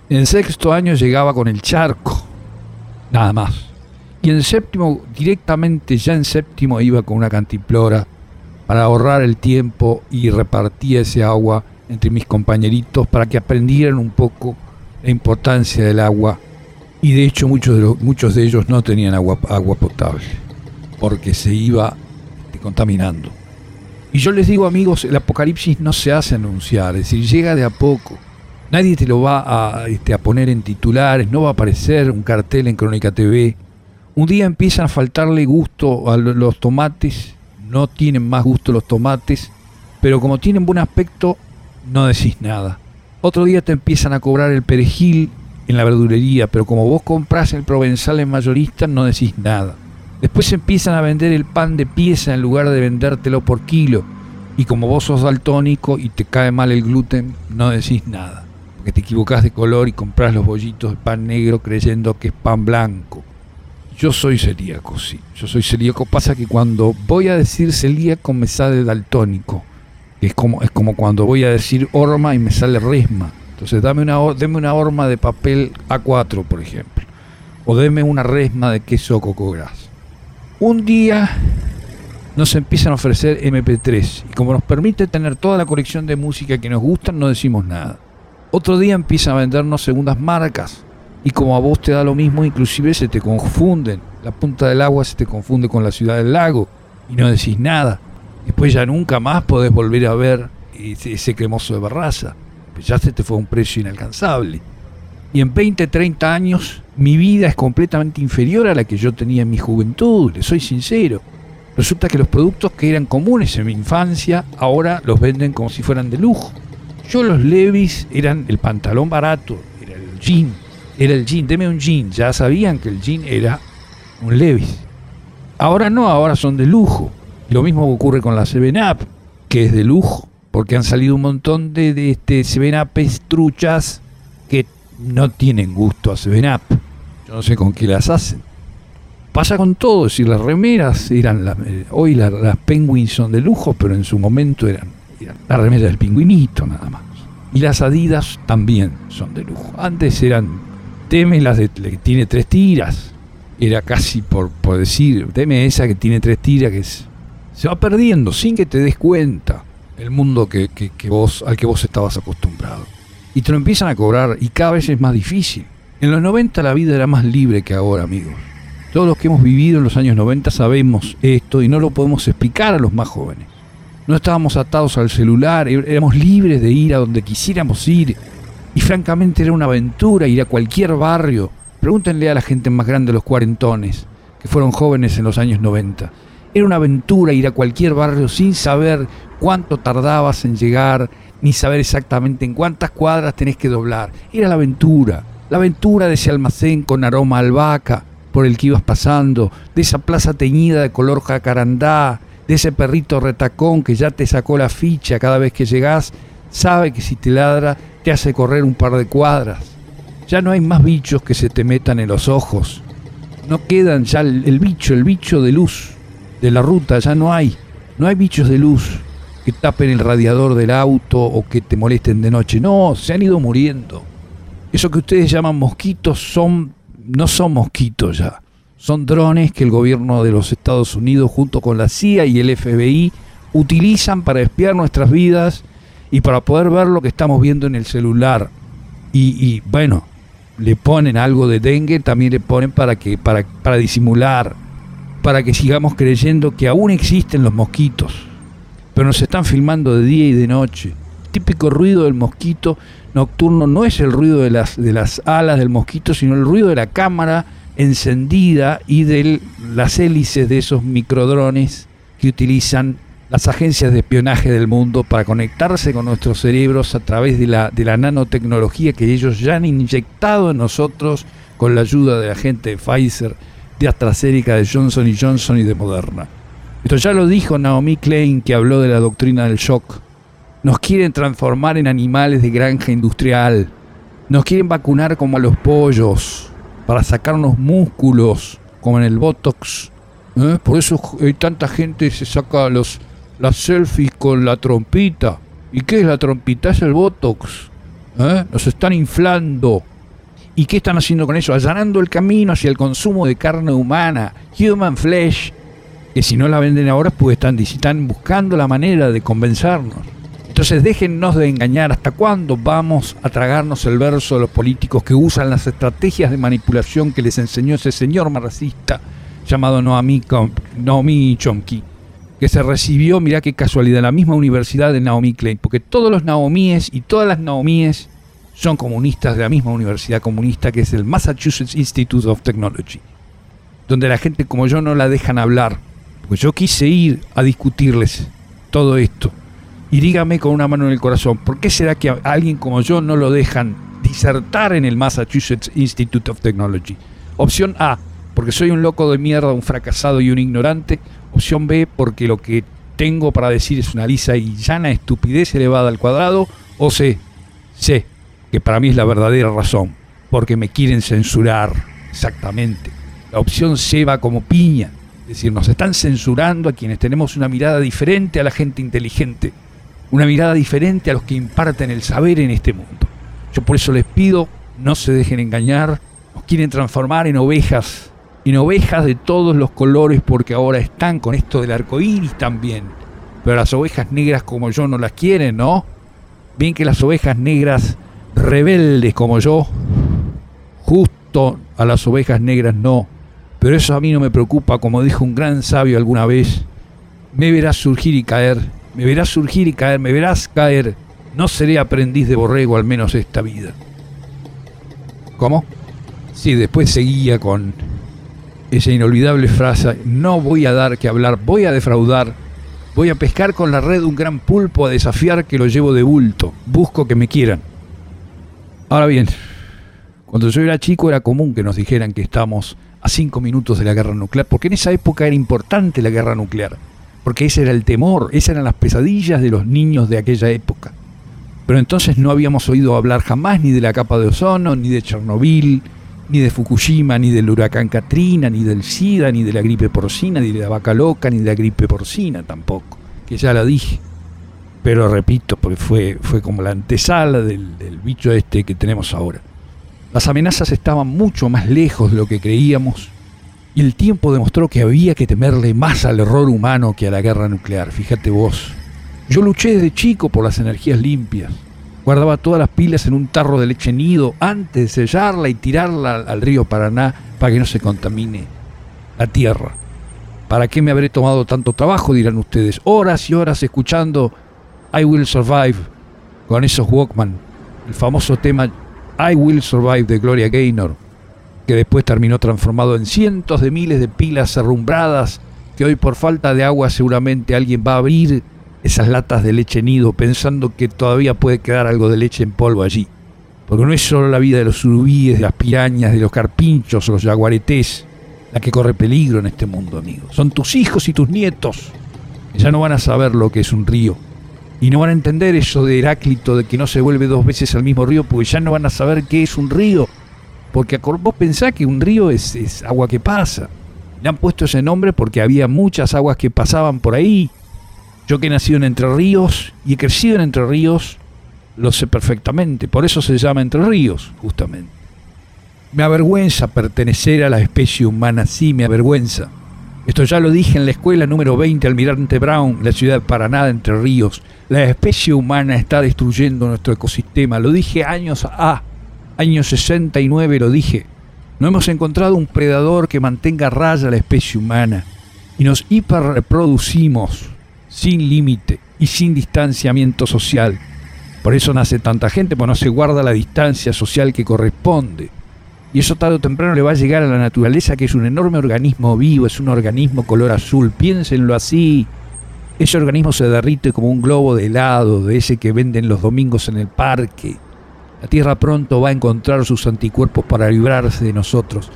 En sexto año llegaba con el charco, nada más. Y en séptimo, directamente ya en séptimo iba con una cantimplora para ahorrar el tiempo y repartía ese agua entre mis compañeritos para que aprendieran un poco la importancia del agua. Y de hecho muchos de, muchos de ellos no tenían agua, agua potable porque se iba contaminando. Y yo les digo amigos, el apocalipsis no se hace anunciar, es decir, llega de a poco. Nadie te lo va a, este, a poner en titulares, no va a aparecer un cartel en Crónica TV. Un día empiezan a faltarle gusto a lo- los tomates, no tienen más gusto los tomates, pero como tienen buen aspecto, no decís nada. Otro día te empiezan a cobrar el perejil en la verdulería, pero como vos compras el provenzal en mayorista, no decís nada. Después empiezan a vender el pan de pieza en lugar de vendértelo por kilo. Y como vos sos daltónico y te cae mal el gluten, no decís nada. Porque te equivocás de color y compras los bollitos de pan negro creyendo que es pan blanco. Yo soy celíaco, sí. Yo soy celíaco. Pasa que cuando voy a decir celíaco me sale daltónico. Es como, es como cuando voy a decir horma y me sale resma. Entonces dame una, deme una horma de papel A4, por ejemplo. O deme una resma de queso coco gras. Un día nos empiezan a ofrecer MP3 y como nos permite tener toda la colección de música que nos gusta, no decimos nada. Otro día empiezan a vendernos segundas marcas y como a vos te da lo mismo, inclusive se te confunden. La punta del agua se te confunde con la ciudad del lago y no decís nada. Después ya nunca más podés volver a ver ese, cremoso de barraza. Pues ya se te fue un precio inalcanzable. Y en 20, 30 años mi vida es completamente inferior a la que yo tenía en mi juventud, le soy sincero. Resulta que los productos que eran comunes en mi infancia ahora los venden como si fueran de lujo. Yo los Levis eran el pantalón barato, era el jean, era el jean, deme un jean, ya sabían que el jean era un Levis. Ahora no, ahora son de lujo. Lo mismo ocurre con la 7-Up, que es de lujo, porque han salido un montón de, de este 7-Up truchas que no tienen gusto a 7-Up. Yo no sé con qué las hacen. Pasa con todo, si las remeras eran, la- eh, hoy la- las Penguins son de lujo, pero en su momento eran, eran la remera del pingüinito nada más. Y las Adidas también son de lujo. Antes eran, teme las de, que tiene tres tiras. Era casi por, por decir, teme esa que tiene tres tiras, que es, se va perdiendo sin que te des cuenta el mundo que, que- que vos, al que vos estabas acostumbrado. Y te lo empiezan a cobrar y cada vez es más difícil. En los 90 la vida era más libre que ahora, amigos. Todos los que hemos vivido en los años 90 sabemos esto y no lo podemos explicar a los más jóvenes. No estábamos atados al celular, é- éramos libres de ir a donde quisiéramos ir. Y francamente era una aventura ir a cualquier barrio. Pregúntenle a la gente más grande, los cuarentones, que fueron jóvenes en los años 90. Era una aventura ir a cualquier barrio sin saber cuánto tardabas en llegar, ni saber exactamente en cuántas cuadras tenés que doblar. Era la aventura, la aventura de ese almacén con aroma albahaca por el que ibas pasando, de esa plaza teñida de color jacarandá, de ese perrito retacón que ya te sacó la ficha cada vez que llegás, sabe que si te ladra te hace correr un par de cuadras. Ya no hay más bichos que se te metan en los ojos. No quedan ya el, el bicho, el bicho de luz de la ruta, ya no hay. No hay bichos de luz que tapen el radiador del auto o que te molesten de noche. No, se han ido muriendo. Eso que ustedes llaman mosquitos son no son mosquitos ya. Son drones que el gobierno de los Estados Unidos junto con la CIA y el FBI utilizan para espiar nuestras vidas y para poder ver lo que estamos viendo en el celular. Y, y, bueno, le ponen algo de dengue, también le ponen para que para, para disimular, para que sigamos creyendo que aún existen los mosquitos. Pero nos están filmando de día y de noche. Típico ruido del mosquito nocturno no es el ruido de las, de las alas del mosquito, sino el ruido de la cámara encendida y de las hélices de esos microdrones que utilizan las agencias de espionaje del mundo para conectarse con nuestros cerebros a través de la, de la nanotecnología que ellos ya han inyectado en nosotros con la ayuda de la gente de Pfizer, de AstraZeneca, de Johnson Johnson y de Moderna. Esto ya lo dijo Naomi Klein, que habló de la doctrina del shock. Nos quieren transformar en animales de granja industrial. Nos quieren vacunar como a los pollos, para sacarnos músculos, como en el Botox. ¿Eh? Por eso hay tanta gente se saca los, las selfies con la trompita. ¿Y qué es la trompita? Es el Botox. ¿Eh? Nos están inflando. ¿Y qué están haciendo con eso? Allanando el camino hacia el consumo de carne humana, human flesh, que si no la venden ahora, pues están, están buscando la manera de convencernos. Entonces déjennos de engañar. ¿Hasta cuándo vamos a tragarnos el verso de los políticos que usan las estrategias de manipulación que les enseñó ese señor marxista llamado Com- Naomi Chomsky? Que se recibió, mirá qué casualidad, en la misma universidad de Naomi Klein. Porque todos los Naomíes y todas las Naomíes son comunistas de la misma universidad comunista que es el Massachusetts Institute of Technology. Donde la gente como yo no la dejan hablar. Pues yo quise ir a discutirles todo esto. Y dígame con una mano en el corazón, ¿por qué será que alguien como yo no lo dejan disertar en el Massachusetts Institute of Technology? Opción A, porque soy un loco de mierda, un fracasado y un ignorante. Opción B, porque lo que tengo para decir es una lisa y llana estupidez elevada al cuadrado. O C, C, que para mí es la verdadera razón, porque me quieren censurar. Exactamente. La opción C va como piña. Es decir, nos están censurando a quienes tenemos una mirada diferente a la gente inteligente una mirada diferente a los que imparten el saber en este mundo. Yo por eso les pido, no se dejen engañar, nos quieren transformar en ovejas, en ovejas de todos los colores porque ahora están con esto del arco iris también. Pero las ovejas negras como yo no las quieren, ¿no? Bien que las ovejas negras rebeldes como yo, justo a las ovejas negras no. Pero eso a mí no me preocupa, como dijo un gran sabio alguna vez. Me verás surgir y caer, me verás surgir y caer, me verás caer. No seré aprendiz de borrego al menos esta vida. ¿Cómo? Sí, después seguía con esa inolvidable frase, no voy a dar que hablar, voy a defraudar, voy a pescar con la red un gran pulpo a desafiar que lo llevo de bulto, busco que me quieran. Ahora bien, cuando yo era chico era común que nos dijeran que estamos a cinco minutos de la guerra nuclear, porque en esa época era importante la guerra nuclear, porque ese era el temor, esas eran las pesadillas de los niños de aquella época. Pero entonces no habíamos oído hablar jamás ni de la capa de ozono, ni de Chernobyl, ni de Fukushima, ni del huracán Katrina, ni del SIDA, ni de la gripe porcina, ni de la vaca loca, ni de la gripe porcina tampoco, que ya la dije. Pero repito, porque fue, fue como la antesala del, del bicho este que tenemos ahora. Las amenazas estaban mucho más lejos de lo que creíamos y el tiempo demostró que había que temerle más al error humano que a la guerra nuclear, fíjate vos. Yo luché desde chico por las energías limpias. Guardaba todas las pilas en un tarro de leche nido antes de sellarla y tirarla al, río Paraná para que no se contamine la tierra. ¿Para qué me habré tomado tanto trabajo? dirán ustedes. Horas y horas escuchando I Will Survive con esos Walkman, el famoso tema I Will Survive de Gloria Gaynor, que después terminó transformado en cientos de miles de pilas arrumbradas que hoy por falta de agua seguramente alguien va a abrir esas latas de leche nido pensando que todavía puede quedar algo de leche en polvo allí. Porque no es solo la vida de los surubíes, de las pirañas, de los carpinchos los yaguaretés la que corre peligro en este mundo, amigos. Son tus hijos y tus nietos. que Ya no van a saber lo que es un río. Y no van a entender eso de Heráclito de que no se vuelve dos veces al mismo río, porque ya no van a saber qué es un río. Porque vos pensás que un río es, es agua que pasa. Le han puesto ese nombre porque había muchas aguas que pasaban por ahí. Yo que he nacido en Entre Ríos y he crecido en Entre Ríos, lo sé perfectamente. Por eso se llama Entre Ríos, justamente. Me avergüenza pertenecer a la especie humana, sí, me avergüenza. Esto ya lo dije en la escuela número 20 Almirante Brown, la ciudad de Paraná, Entre Ríos. La especie humana está destruyendo nuestro ecosistema. Lo dije años A, año 69 lo dije. No hemos encontrado un predador que mantenga a raya la especie humana. Y nos hiperreproducimos sin límite y sin distanciamiento social. Por eso nace tanta gente, porque no se guarda la distancia social que corresponde. Y eso tarde o temprano le va a llegar a la naturaleza, que es un enorme organismo vivo, es un organismo color azul. Piénsenlo así. Ese organismo se derrite como un globo de helado, de ese que venden los domingos en el parque. La Tierra pronto va a encontrar sus anticuerpos para librarse de nosotros.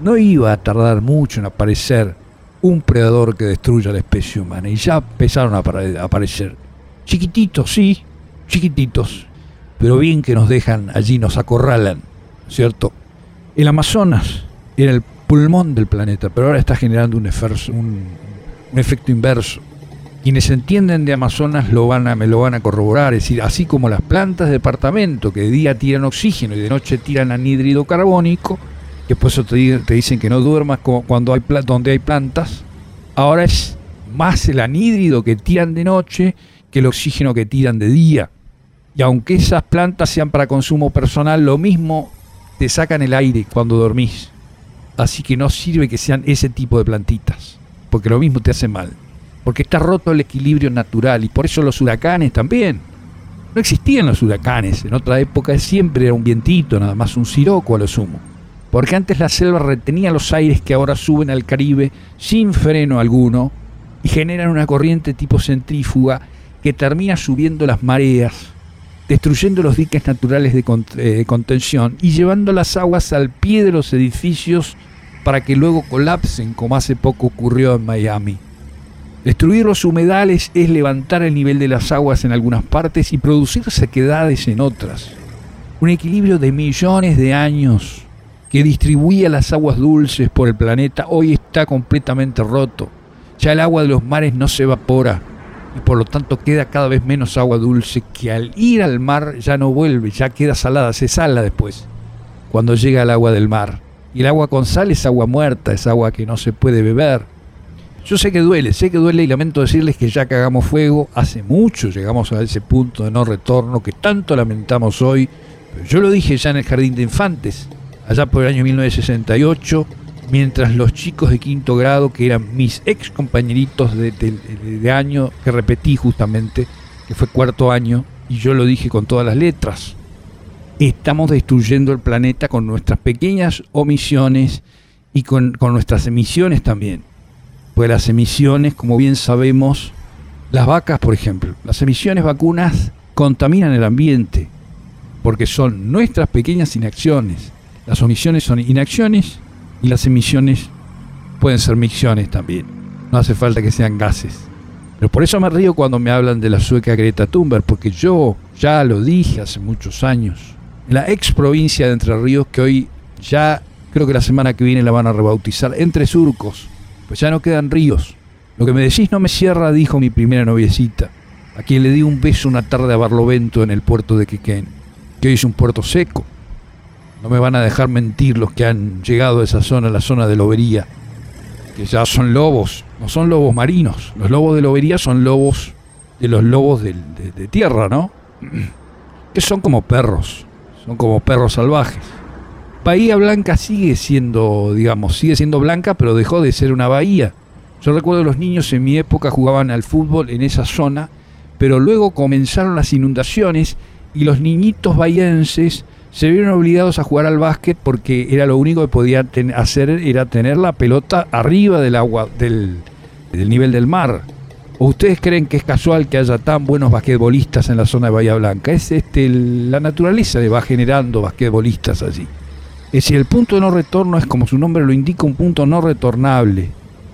No iba a tardar mucho en aparecer un predador que destruya la especie humana. Y ya empezaron a apare- a aparecer. Chiquititos, sí, chiquititos. Pero bien que nos dejan allí, nos acorralan, ¿cierto? El Amazonas era el pulmón del planeta, pero ahora está generando un- un efecto inverso. Quienes entienden de Amazonas lo van a, me lo van a corroborar, es decir, así como las plantas de departamento que de día tiran oxígeno y de noche tiran anhídrido carbónico, que por eso te, di- te dicen que no duermas cuando hay donde hay plantas, ahora es más el anhídrido que tiran de noche que el oxígeno que tiran de día. Y aunque esas plantas sean para consumo personal, lo mismo te sacan el aire cuando dormís. Así que no sirve que sean ese tipo de plantitas, porque lo mismo te hace mal. Porque está roto el equilibrio natural y por eso los huracanes también. No existían los huracanes, en otra época siempre era un vientito, nada más un siroco a lo sumo. Porque antes la selva retenía los aires que ahora suben al Caribe sin freno alguno y generan una corriente tipo centrífuga que termina subiendo las mareas, destruyendo los diques naturales de eh, contención y llevando las aguas al pie de los edificios para que luego colapsen como hace poco ocurrió en Miami. Destruir los humedales es levantar el nivel de las aguas en algunas partes y producir sequedades en otras. Un equilibrio de millones de años que distribuía las aguas dulces por el planeta hoy está completamente roto. Ya el agua de los mares no se evapora y por lo tanto queda cada vez menos agua dulce que al ir al mar ya no vuelve, ya queda salada, se sala después cuando llega el agua del mar. Y el agua con sal es agua muerta, es agua que no se puede beber. Yo sé que duele, sé que duele y lamento decirles que ya que hagamos fuego, hace mucho llegamos a ese punto de no retorno que tanto lamentamos hoy. Pero yo lo dije ya en el Jardín de Infantes, allá por el año 1968, mientras los chicos de quinto grado, que eran mis ex compañeritos de, de- año, que repetí justamente, que fue cuarto año, y yo lo dije con todas las letras, estamos destruyendo el planeta con nuestras pequeñas omisiones y con nuestras emisiones también. Pues las emisiones, como bien sabemos, las vacas, por ejemplo, las emisiones vacunas contaminan el ambiente, porque son nuestras pequeñas inacciones. Las omisiones son inacciones y las emisiones pueden ser micciones también. No hace falta que sean gases. Pero por eso me río cuando me hablan de la sueca Greta Thunberg, porque yo ya lo dije hace muchos años. En la ex provincia de Entre Ríos, que hoy ya creo que la semana que viene la van a rebautizar, Entre Surcos, pues ya no quedan ríos. Lo que me decís no me cierra, dijo mi primera noviecita, a quien le di un beso una tarde a Barlovento en el puerto de Quequén, que hoy es un puerto seco. No me van a dejar mentir los que han llegado a esa zona, la zona de Lobería, que ya son lobos, no son lobos marinos. Los lobos de Lobería son lobos de los lobos de tierra, ¿no? [clears throat] Que son como perros, son como perros salvajes. Bahía Blanca sigue siendo, digamos, sigue siendo blanca, pero dejó de ser una bahía. Yo recuerdo los niños en mi época jugaban al fútbol en esa zona, pero luego comenzaron las inundaciones y los niñitos bahienses se vieron obligados a jugar al básquet porque era lo único que podían hacer era tener la pelota arriba del agua del, nivel del mar. ¿O ustedes creen que es casual que haya tan buenos basquetbolistas en la zona de Bahía Blanca? Es este la naturaleza de va generando basquetbolistas allí. Es decir, el punto de no retorno es como su nombre lo indica, un punto no retornable.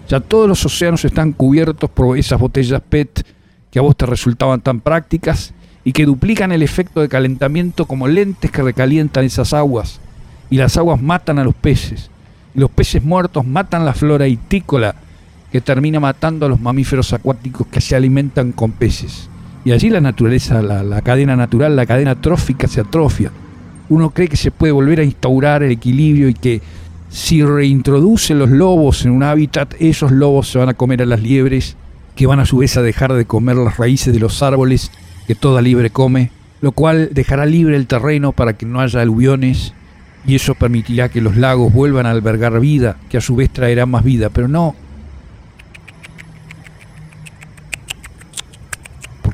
Ya todos los océanos están cubiertos por esas botellas PET que a vos te resultaban tan prácticas y que duplican el efecto de calentamiento como lentes que recalientan esas aguas. Y las aguas matan a los peces. Y los peces muertos matan la flora itícola que termina matando a los mamíferos acuáticos que se alimentan con peces. Y allí la naturaleza, la, la cadena natural, la cadena trófica se atrofia. Uno cree que se puede volver a instaurar el equilibrio y que si reintroduce los lobos en un hábitat, esos lobos se van a comer a las liebres, que van a su vez a dejar de comer las raíces de los árboles que toda libre come, lo cual dejará libre el terreno para que no haya aluviones y eso permitirá que los lagos vuelvan a albergar vida, que a su vez traerá más vida, pero no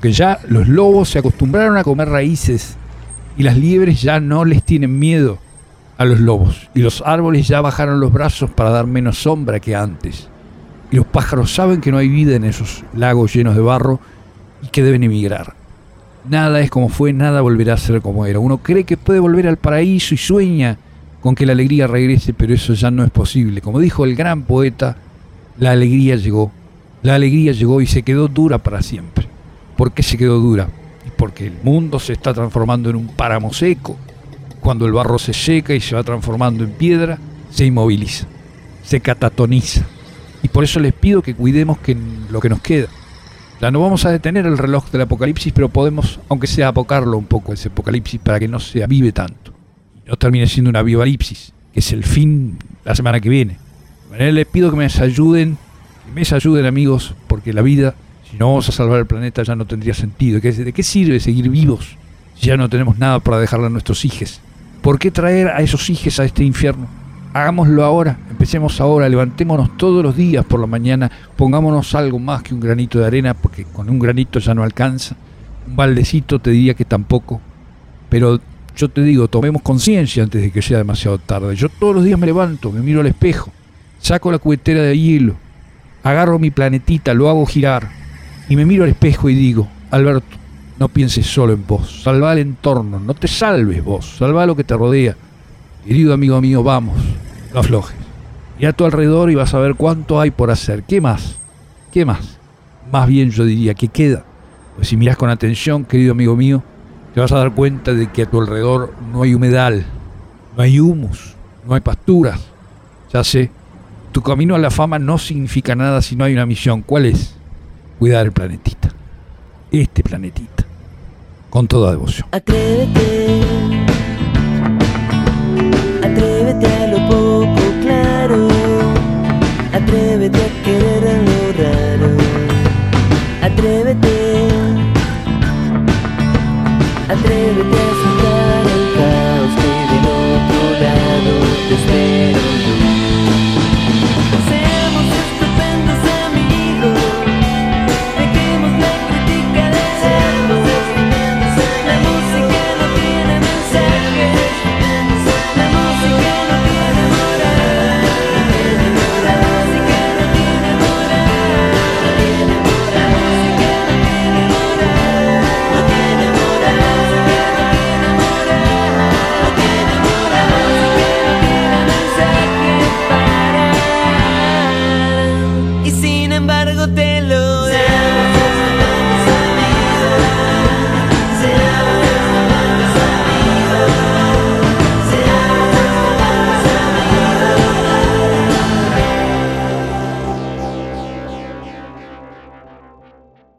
porque ya los lobos se acostumbraron a comer raíces y las liebres ya no les tienen miedo a los lobos y los árboles ya bajaron los brazos para dar menos sombra que antes. Y los pájaros saben que no hay vida en esos lagos llenos de barro y que deben emigrar. Nada es como fue, nada volverá a ser como era. Uno cree que puede volver al paraíso y sueña con que la alegría regrese, pero eso ya no es posible. Como dijo el gran poeta, la alegría llegó. La alegría llegó y se quedó dura para siempre. ¿Por qué se quedó dura? Porque el mundo se está transformando en un páramo seco. Cuando el barro se seca y se va transformando en piedra, se inmoviliza, se catatoniza. Y por eso les pido que cuidemos que lo que nos queda. Ya no vamos a detener el reloj del apocalipsis, pero podemos, aunque sea apocarlo un poco ese apocalipsis para que no se avive tanto. No termine siendo una avivalipsis, que es el fin la semana que viene. De manera les pido que me ayuden, que me ayuden amigos, porque la vida, Si no vamos a salvar el planeta ya no tendría sentido. ¿Qué- ¿De qué sirve seguir vivos si ya no tenemos nada para dejarle a nuestros hijos? ¿Por qué traer a esos hijos a este infierno? Hagámoslo ahora, empecemos ahora, levantémonos todos los días por la mañana, pongámonos algo más que un granito de arena, porque con un granito ya no alcanza. Un baldecito te diría que tampoco. Pero yo te digo, tomemos conciencia antes de que sea demasiado tarde. Yo todos los días me levanto, me miro al espejo, saco la cubetera de hielo, agarro mi planetita, lo hago girar y me miro al espejo y digo, Alberto, no pienses solo en vos, salva el entorno, no te salves vos, salva lo que te rodea. Querido amigo mío, vamos, no aflojes. Mira a tu alrededor y vas a ver cuánto hay por hacer. ¿Qué más? ¿Qué más? Más bien yo diría, ¿qué queda? Pues si miras con atención, querido amigo mío, te vas a dar cuenta de que a tu alrededor no hay humedal, no hay humus, no hay pasturas. Ya sé, tu camino a la fama no significa nada si no hay una misión. ¿Cuál es? cuidar el planetita. Este planetita. Con toda devoción. Atrévete. Atrévete